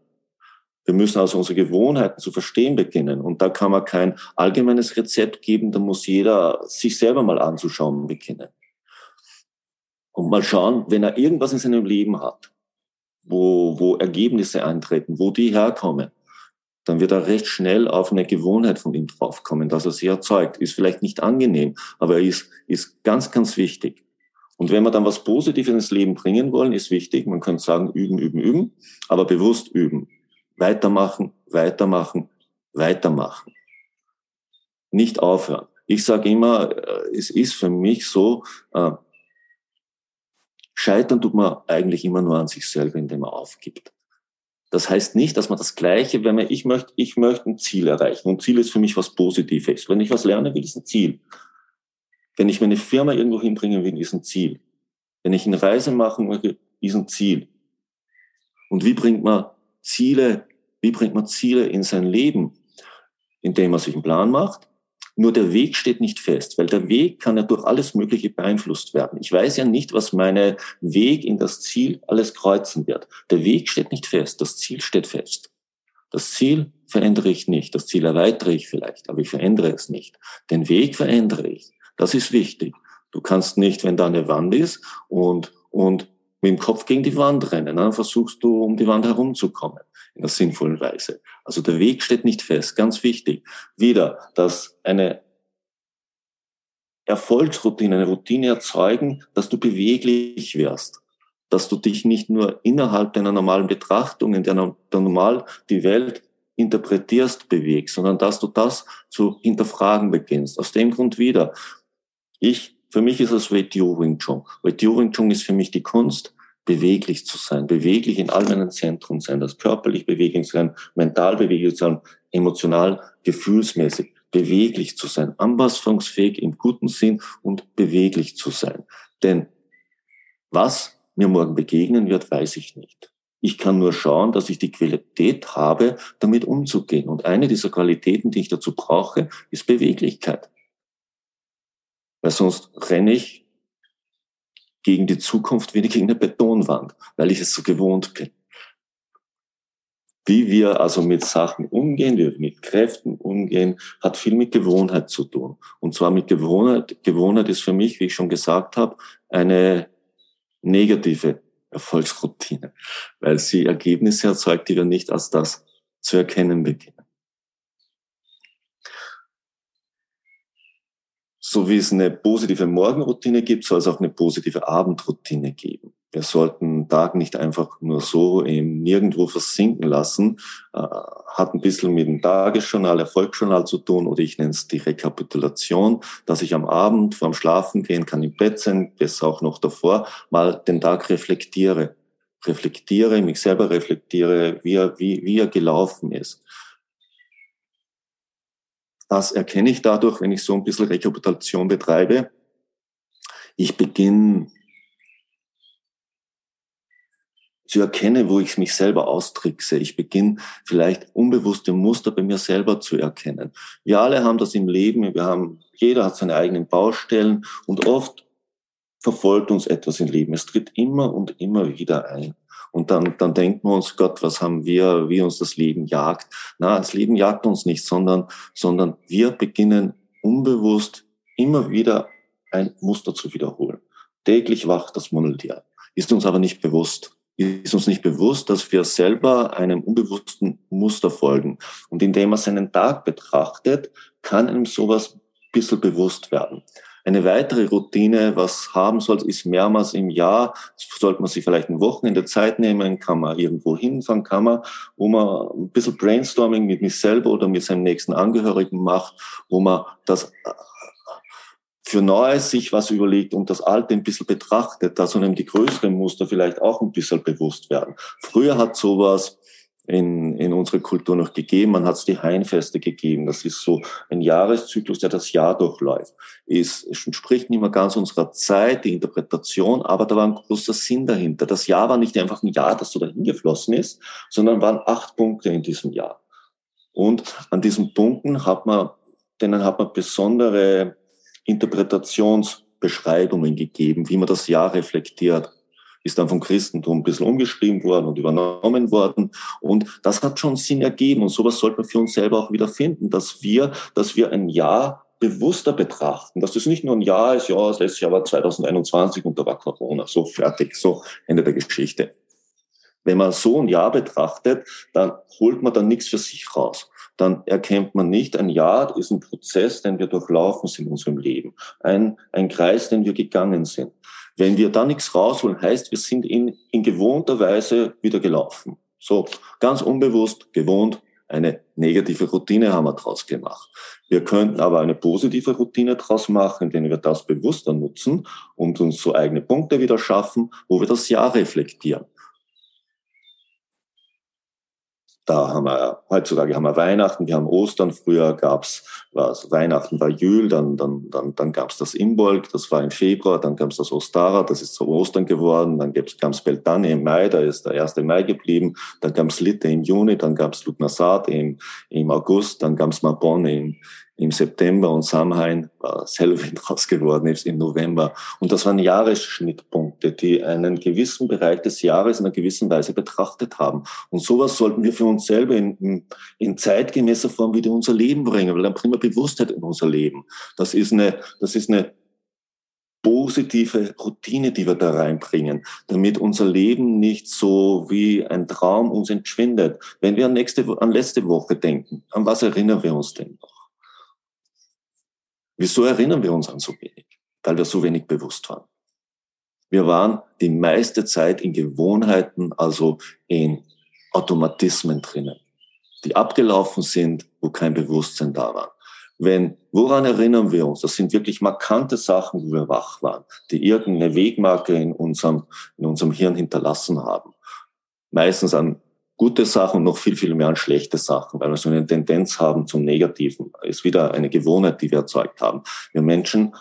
Wir müssen also unsere Gewohnheiten zu verstehen beginnen. Und da kann man kein allgemeines Rezept geben, da muss jeder sich selber mal anzuschauen beginnen. Und mal schauen, wenn er irgendwas in seinem Leben hat, wo, wo Ergebnisse eintreten, wo die herkommen, dann wird er recht schnell auf eine Gewohnheit von ihm draufkommen, dass er sie erzeugt. Ist vielleicht nicht angenehm, aber er ist, ist ganz, ganz wichtig. Und wenn wir dann was Positives ins Leben bringen wollen, ist wichtig, man könnte sagen, üben, üben, üben, aber bewusst üben. Weitermachen, weitermachen, weitermachen. Nicht aufhören. Ich sage immer, äh, es ist für mich so, äh, scheitern tut man eigentlich immer nur an sich selber, indem man aufgibt. Das heißt nicht, dass man das Gleiche, wenn man, ich möchte, ich möchte ein Ziel erreichen. Und Ziel ist für mich was Positives. Wenn ich was lerne, will, ist ein Ziel. Wenn ich meine Firma irgendwo hinbringen will, ist ein Ziel. Wenn ich eine Reise machen möchte, ist ein Ziel. Und wie bringt man Ziele, wie bringt man Ziele in sein Leben? Indem man sich einen Plan macht, nur der Weg steht nicht fest, weil der Weg kann ja durch alles Mögliche beeinflusst werden. Ich weiß ja nicht, was meine Weg in das Ziel alles kreuzen wird. Der Weg steht nicht fest, das Ziel steht fest. Das Ziel verändere ich nicht, das Ziel erweitere ich vielleicht, aber ich verändere es nicht. Den Weg verändere ich. Das ist wichtig. Du kannst nicht, wenn da eine Wand ist und, und mit dem Kopf gegen die Wand rennen, dann versuchst du, um die Wand herumzukommen in einer sinnvollen Weise. Also der Weg steht nicht fest, ganz wichtig. Wieder, dass eine Erfolgsroutine, eine Routine erzeugen, dass du beweglich wirst, dass du dich nicht nur innerhalb deiner normalen Betrachtung, in der, der normal die Welt interpretierst, bewegst, sondern dass du das zu hinterfragen beginnst. Aus dem Grund wieder, ich, für mich ist es Wei Wing Chun. Wei Wing Chun ist für mich die Kunst, beweglich zu sein, beweglich in all meinen Zentren sein, das körperlich beweglich sein, mental beweglich sein, emotional, gefühlsmäßig beweglich zu sein, anpassungsfähig im guten Sinn und beweglich zu sein. Denn was mir morgen begegnen wird, weiß ich nicht. Ich kann nur schauen, dass ich die Qualität habe, damit umzugehen. Und eine dieser Qualitäten, die ich dazu brauche, ist Beweglichkeit. Weil sonst renne ich gegen die Zukunft wie gegen eine Betonwand, weil ich es so gewohnt bin. Wie wir also mit Sachen umgehen, wie wir mit Kräften umgehen, hat viel mit Gewohnheit zu tun. Und zwar mit Gewohnheit. Gewohnheit ist für mich, wie ich schon gesagt habe, eine negative Erfolgsroutine, weil sie Ergebnisse erzeugt, die wir nicht als das zu erkennen beginnen. So wie es eine positive Morgenroutine gibt, soll es auch eine positive Abendroutine geben. Wir sollten Tag nicht einfach nur so im Nirgendwo versinken lassen. Äh, hat ein bisschen mit dem Tagesjournal, Erfolgsjournal zu tun oder ich nenne es die Rekapitulation, dass ich am Abend vorm Schlafen gehen kann im Bett sein, besser auch noch davor, mal den Tag reflektiere. Reflektiere, mich selber reflektiere, wie er, wie, wie er gelaufen ist. Das erkenne ich dadurch, wenn ich so ein bisschen Rekapitulation betreibe. Ich beginne zu erkennen, wo ich mich selber austrickse. Ich beginne vielleicht unbewusste Muster bei mir selber zu erkennen. Wir alle haben das im Leben. Wir haben, jeder hat seine eigenen Baustellen und oft verfolgt uns etwas im Leben. Es tritt immer und immer wieder ein. Und dann, dann denken wir uns, Gott, was haben wir, wie uns das Leben jagt. Na, das Leben jagt uns nicht, sondern, sondern wir beginnen unbewusst immer wieder ein Muster zu wiederholen. Täglich wacht das Murmeltier. Ist uns aber nicht bewusst. Ist uns nicht bewusst, dass wir selber einem unbewussten Muster folgen. Und indem man seinen Tag betrachtet, kann einem sowas ein bisschen bewusst werden. Eine weitere Routine, was haben soll, ist mehrmals im Jahr, sollte man sich vielleicht ein Wochenende Zeit nehmen, kann man irgendwo hinfahren, kann man, wo man ein bisschen Brainstorming mit sich selber oder mit seinem nächsten Angehörigen macht, wo man das für Neues sich was überlegt und das Alte ein bisschen betrachtet, dass einem die größeren Muster vielleicht auch ein bisschen bewusst werden. Früher hat sowas in, in unserer Kultur noch gegeben. Man hat es die Hainfeste gegeben. Das ist so ein Jahreszyklus, der das Jahr durchläuft. Es entspricht nicht mehr ganz unserer Zeit, die Interpretation, aber da war ein großer Sinn dahinter. Das Jahr war nicht einfach ein Jahr, das so dahin geflossen ist, sondern waren acht Punkte in diesem Jahr. Und an diesen Punkten hat man, denen hat man besondere Interpretationsbeschreibungen gegeben, wie man das Jahr reflektiert ist dann vom Christentum ein bisschen umgeschrieben worden und übernommen worden. Und das hat schon Sinn ergeben. Und sowas sollte man für uns selber auch wieder finden, dass wir, dass wir ein Jahr bewusster betrachten, dass das nicht nur ein Jahr ist, ja, das letzte Jahr war 2021 und da war Corona, so fertig, so Ende der Geschichte. Wenn man so ein Jahr betrachtet, dann holt man dann nichts für sich raus. Dann erkennt man nicht, ein Jahr ist ein Prozess, den wir durchlaufen sind in unserem Leben. Ein, ein Kreis, den wir gegangen sind. Wenn wir da nichts rausholen, heißt, wir sind in, in gewohnter Weise wieder gelaufen. So, ganz unbewusst, gewohnt, eine negative Routine haben wir draus gemacht. Wir könnten aber eine positive Routine draus machen, indem wir das bewusster nutzen und uns so eigene Punkte wieder schaffen, wo wir das Jahr reflektieren. Da haben wir, heutzutage haben wir Weihnachten, wir haben Ostern, früher gab's was, Weihnachten war Jül, dann, dann, dann, dann gab's das Imbolg, das war im Februar, dann gab's das Ostara, das ist zu Ostern geworden, dann gab's, Beltane im Mai, da ist der 1. Mai geblieben, dann gab's Litte im Juni, dann gab's Lutnasat im, im August, dann gab's Mabon im, im September und Samhain war Halloween draus geworden ist im November. Und das waren Jahresschnittpunkte, die einen gewissen Bereich des Jahres in einer gewissen Weise betrachtet haben. Und sowas sollten wir für uns selber in, in zeitgemäßer Form wieder unser Leben bringen, weil dann bringen wir Bewusstheit in unser Leben. Das ist eine, das ist eine positive Routine, die wir da reinbringen, damit unser Leben nicht so wie ein Traum uns entschwindet. Wenn wir an, nächste, an letzte Woche denken, an was erinnern wir uns denn noch? Wieso erinnern wir uns an so wenig? Weil wir so wenig bewusst waren. Wir waren die meiste Zeit in Gewohnheiten, also in Automatismen drinnen, die abgelaufen sind, wo kein Bewusstsein da war. Wenn, woran erinnern wir uns? Das sind wirklich markante Sachen, wo wir wach waren, die irgendeine Wegmarke in unserem, in unserem Hirn hinterlassen haben. Meistens an gute Sachen und noch viel, viel mehr an schlechte Sachen, weil wir so eine Tendenz haben zum Negativen. Ist wieder eine Gewohnheit, die wir erzeugt haben. Wir Menschen,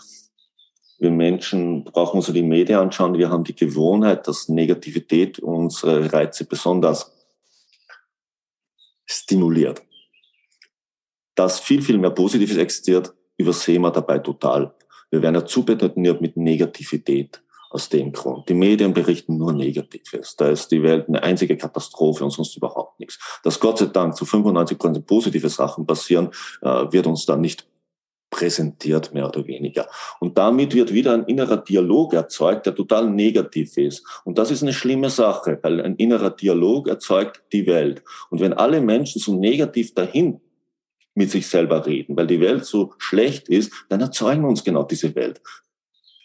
wir Menschen brauchen uns die Medien anschauen. Wir haben die Gewohnheit, dass Negativität unsere Reize besonders stimuliert. Dass viel, viel mehr Positives existiert, übersehen wir dabei total. Wir werden ja zubetoniert mit Negativität aus dem Grund. Die Medien berichten nur Negatives. Da ist die Welt eine einzige Katastrophe und sonst überhaupt nichts. Dass Gott sei Dank zu 95 Prozent positive Sachen passieren, äh, wird uns dann nicht präsentiert, mehr oder weniger. Und damit wird wieder ein innerer Dialog erzeugt, der total negativ ist. Und das ist eine schlimme Sache, weil ein innerer Dialog erzeugt die Welt. Und wenn alle Menschen so negativ dahin mit sich selber reden, weil die Welt so schlecht ist, dann erzeugen wir uns genau diese Welt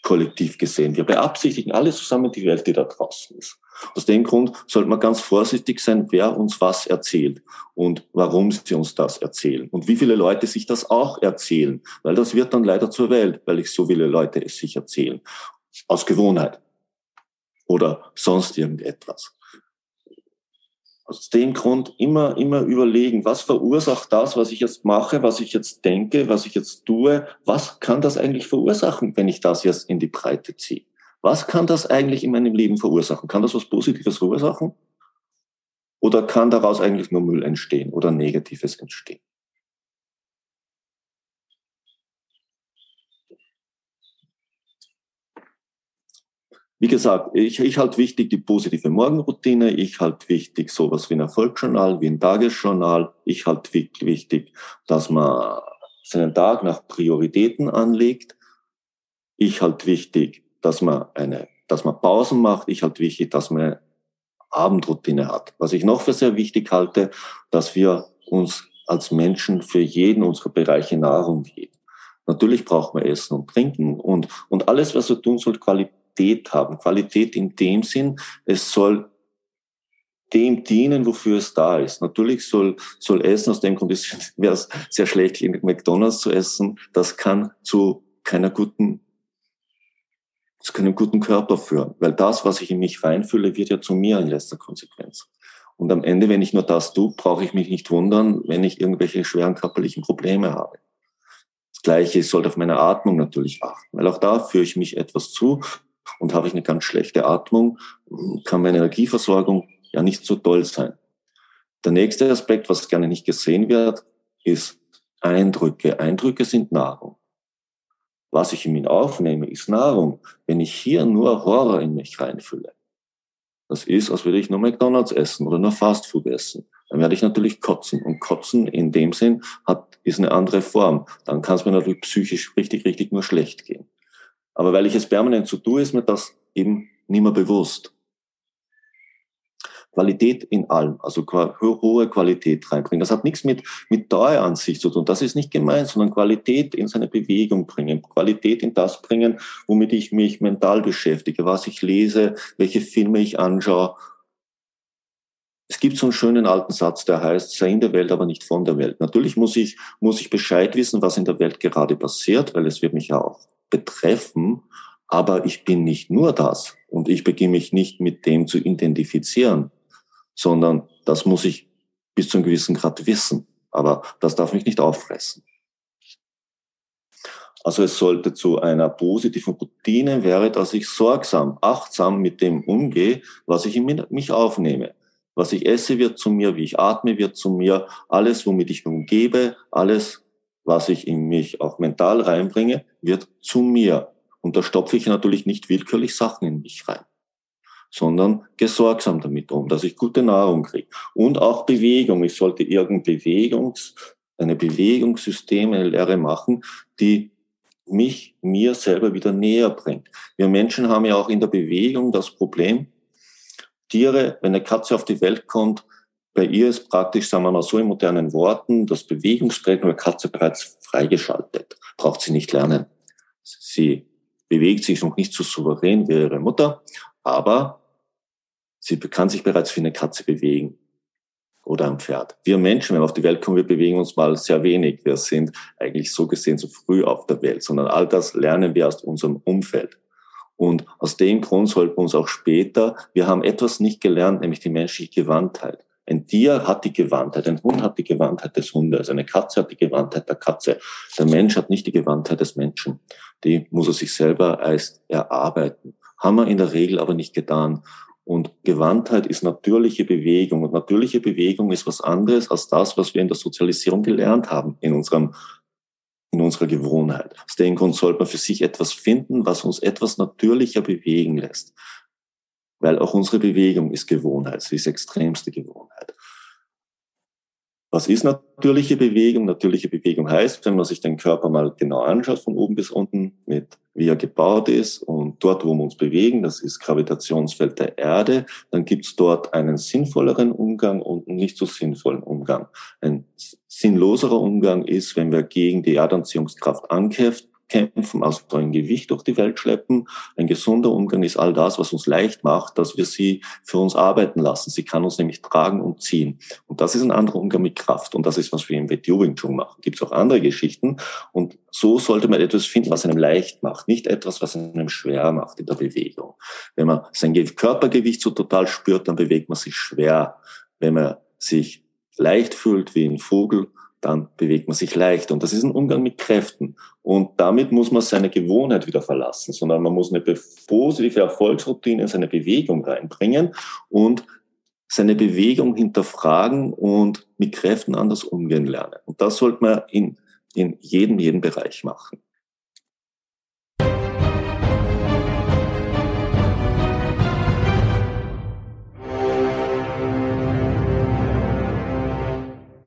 kollektiv gesehen. Wir beabsichtigen alle zusammen die Welt, die da draußen ist. Aus dem Grund sollte man ganz vorsichtig sein, wer uns was erzählt und warum sie uns das erzählen und wie viele Leute sich das auch erzählen, weil das wird dann leider zur Welt, weil ich so viele Leute es sich erzählen. Aus Gewohnheit oder sonst irgendetwas. Aus dem Grund immer, immer überlegen, was verursacht das, was ich jetzt mache, was ich jetzt denke, was ich jetzt tue, was kann das eigentlich verursachen, wenn ich das jetzt in die Breite ziehe? Was kann das eigentlich in meinem Leben verursachen? Kann das was Positives verursachen? Oder kann daraus eigentlich nur Müll entstehen oder Negatives entstehen? Wie gesagt, ich, ich halte wichtig die positive Morgenroutine, ich halte wichtig sowas wie ein Erfolgsjournal, wie ein Tagesjournal, ich halte wichtig, dass man seinen Tag nach Prioritäten anlegt, ich halte wichtig, dass man eine, dass man Pausen macht, ich halte wichtig, dass man eine Abendroutine hat. Was ich noch für sehr wichtig halte, dass wir uns als Menschen für jeden unserer Bereiche Nahrung geben. Natürlich braucht man Essen und Trinken und, und alles, was wir tun, soll Qualität Qualität haben. Qualität in dem Sinn, es soll dem dienen, wofür es da ist. Natürlich soll, soll Essen, aus dem Grund wäre es sehr schlecht, McDonalds zu essen. Das kann zu keiner guten, zu keinem guten Körper führen. Weil das, was ich in mich reinfühle, wird ja zu mir in letzter Konsequenz. Und am Ende, wenn ich nur das tue, brauche ich mich nicht wundern, wenn ich irgendwelche schweren körperlichen Probleme habe. Das Gleiche, ich sollte auf meine Atmung natürlich achten, weil auch da führe ich mich etwas zu und habe ich eine ganz schlechte Atmung, kann meine Energieversorgung ja nicht so toll sein. Der nächste Aspekt, was gerne nicht gesehen wird, ist Eindrücke. Eindrücke sind Nahrung. Was ich in mir aufnehme, ist Nahrung. Wenn ich hier nur Horror in mich reinfülle, das ist, als würde ich nur McDonalds essen oder nur Fastfood essen. Dann werde ich natürlich kotzen. Und kotzen in dem Sinn hat, ist eine andere Form. Dann kann es mir natürlich psychisch richtig, richtig nur schlecht gehen. Aber weil ich es permanent so tue, ist mir das eben nicht mehr bewusst. Qualität in allem, also hohe Qualität reinbringen. Das hat nichts mit, mit Dauer an sich zu tun. Das ist nicht gemeint, sondern Qualität in seine Bewegung bringen. Qualität in das bringen, womit ich mich mental beschäftige, was ich lese, welche Filme ich anschaue. Es gibt so einen schönen alten Satz, der heißt, sei in der Welt, aber nicht von der Welt. Natürlich muss ich, muss ich Bescheid wissen, was in der Welt gerade passiert, weil es wird mich ja auch betreffen, aber ich bin nicht nur das und ich beginne mich nicht mit dem zu identifizieren, sondern das muss ich bis zu einem gewissen Grad wissen, aber das darf mich nicht auffressen. Also es sollte zu einer positiven Routine wäre, dass ich sorgsam, achtsam mit dem umgehe, was ich in mich aufnehme. Was ich esse wird zu mir, wie ich atme wird zu mir, alles, womit ich umgebe, alles, was ich in mich auch mental reinbringe, wird zu mir. Und da stopfe ich natürlich nicht willkürlich Sachen in mich rein, sondern gesorgsam damit um, dass ich gute Nahrung kriege. Und auch Bewegung. Ich sollte irgendeine Bewegungs, eine Bewegungssystem, eine Lehre machen, die mich mir selber wieder näher bringt. Wir Menschen haben ja auch in der Bewegung das Problem, Tiere, wenn eine Katze auf die Welt kommt, bei ihr ist praktisch, sagen wir mal so in modernen Worten, das Bewegungstraining der Katze bereits freigeschaltet. Braucht sie nicht lernen. Sie bewegt sich noch nicht so souverän wie ihre Mutter, aber sie kann sich bereits wie eine Katze bewegen oder ein Pferd. Wir Menschen, wenn wir auf die Welt kommen, wir bewegen uns mal sehr wenig. Wir sind eigentlich so gesehen so früh auf der Welt, sondern all das lernen wir aus unserem Umfeld. Und aus dem Grund sollten wir uns auch später, wir haben etwas nicht gelernt, nämlich die menschliche Gewandtheit. Ein Tier hat die Gewandtheit, ein Hund hat die Gewandtheit des Hundes, eine Katze hat die Gewandtheit der Katze. Der Mensch hat nicht die Gewandtheit des Menschen. Die muss er sich selber erst erarbeiten. Haben wir in der Regel aber nicht getan. Und Gewandtheit ist natürliche Bewegung. Und natürliche Bewegung ist was anderes als das, was wir in der Sozialisierung gelernt haben, in unserem in unserer Gewohnheit. Aus dem Grund sollte man für sich etwas finden, was uns etwas natürlicher bewegen lässt. Weil auch unsere Bewegung ist Gewohnheit, sie ist extremste Gewohnheit. Was ist natürliche Bewegung? Natürliche Bewegung heißt, wenn man sich den Körper mal genau anschaut, von oben bis unten, mit wie er gebaut ist und dort, wo wir uns bewegen, das ist Gravitationsfeld der Erde, dann gibt es dort einen sinnvolleren Umgang und einen nicht so sinnvollen Umgang. Ein sinnloserer Umgang ist, wenn wir gegen die Erdanziehungskraft ankämpfen, kämpfen, also ein Gewicht durch die Welt schleppen. Ein gesunder Umgang ist all das, was uns leicht macht, dass wir sie für uns arbeiten lassen. Sie kann uns nämlich tragen und ziehen. Und das ist ein anderer Umgang mit Kraft. Und das ist, was wir im WTO Wing Chun machen. Gibt es auch andere Geschichten. Und so sollte man etwas finden, was einem leicht macht, nicht etwas, was einem schwer macht in der Bewegung. Wenn man sein Körpergewicht so total spürt, dann bewegt man sich schwer. Wenn man sich leicht fühlt wie ein Vogel, dann bewegt man sich leicht. Und das ist ein Umgang mit Kräften. Und damit muss man seine Gewohnheit wieder verlassen, sondern man muss eine positive Erfolgsroutine in seine Bewegung reinbringen und seine Bewegung hinterfragen und mit Kräften anders umgehen lernen. Und das sollte man in, in jedem, jedem Bereich machen.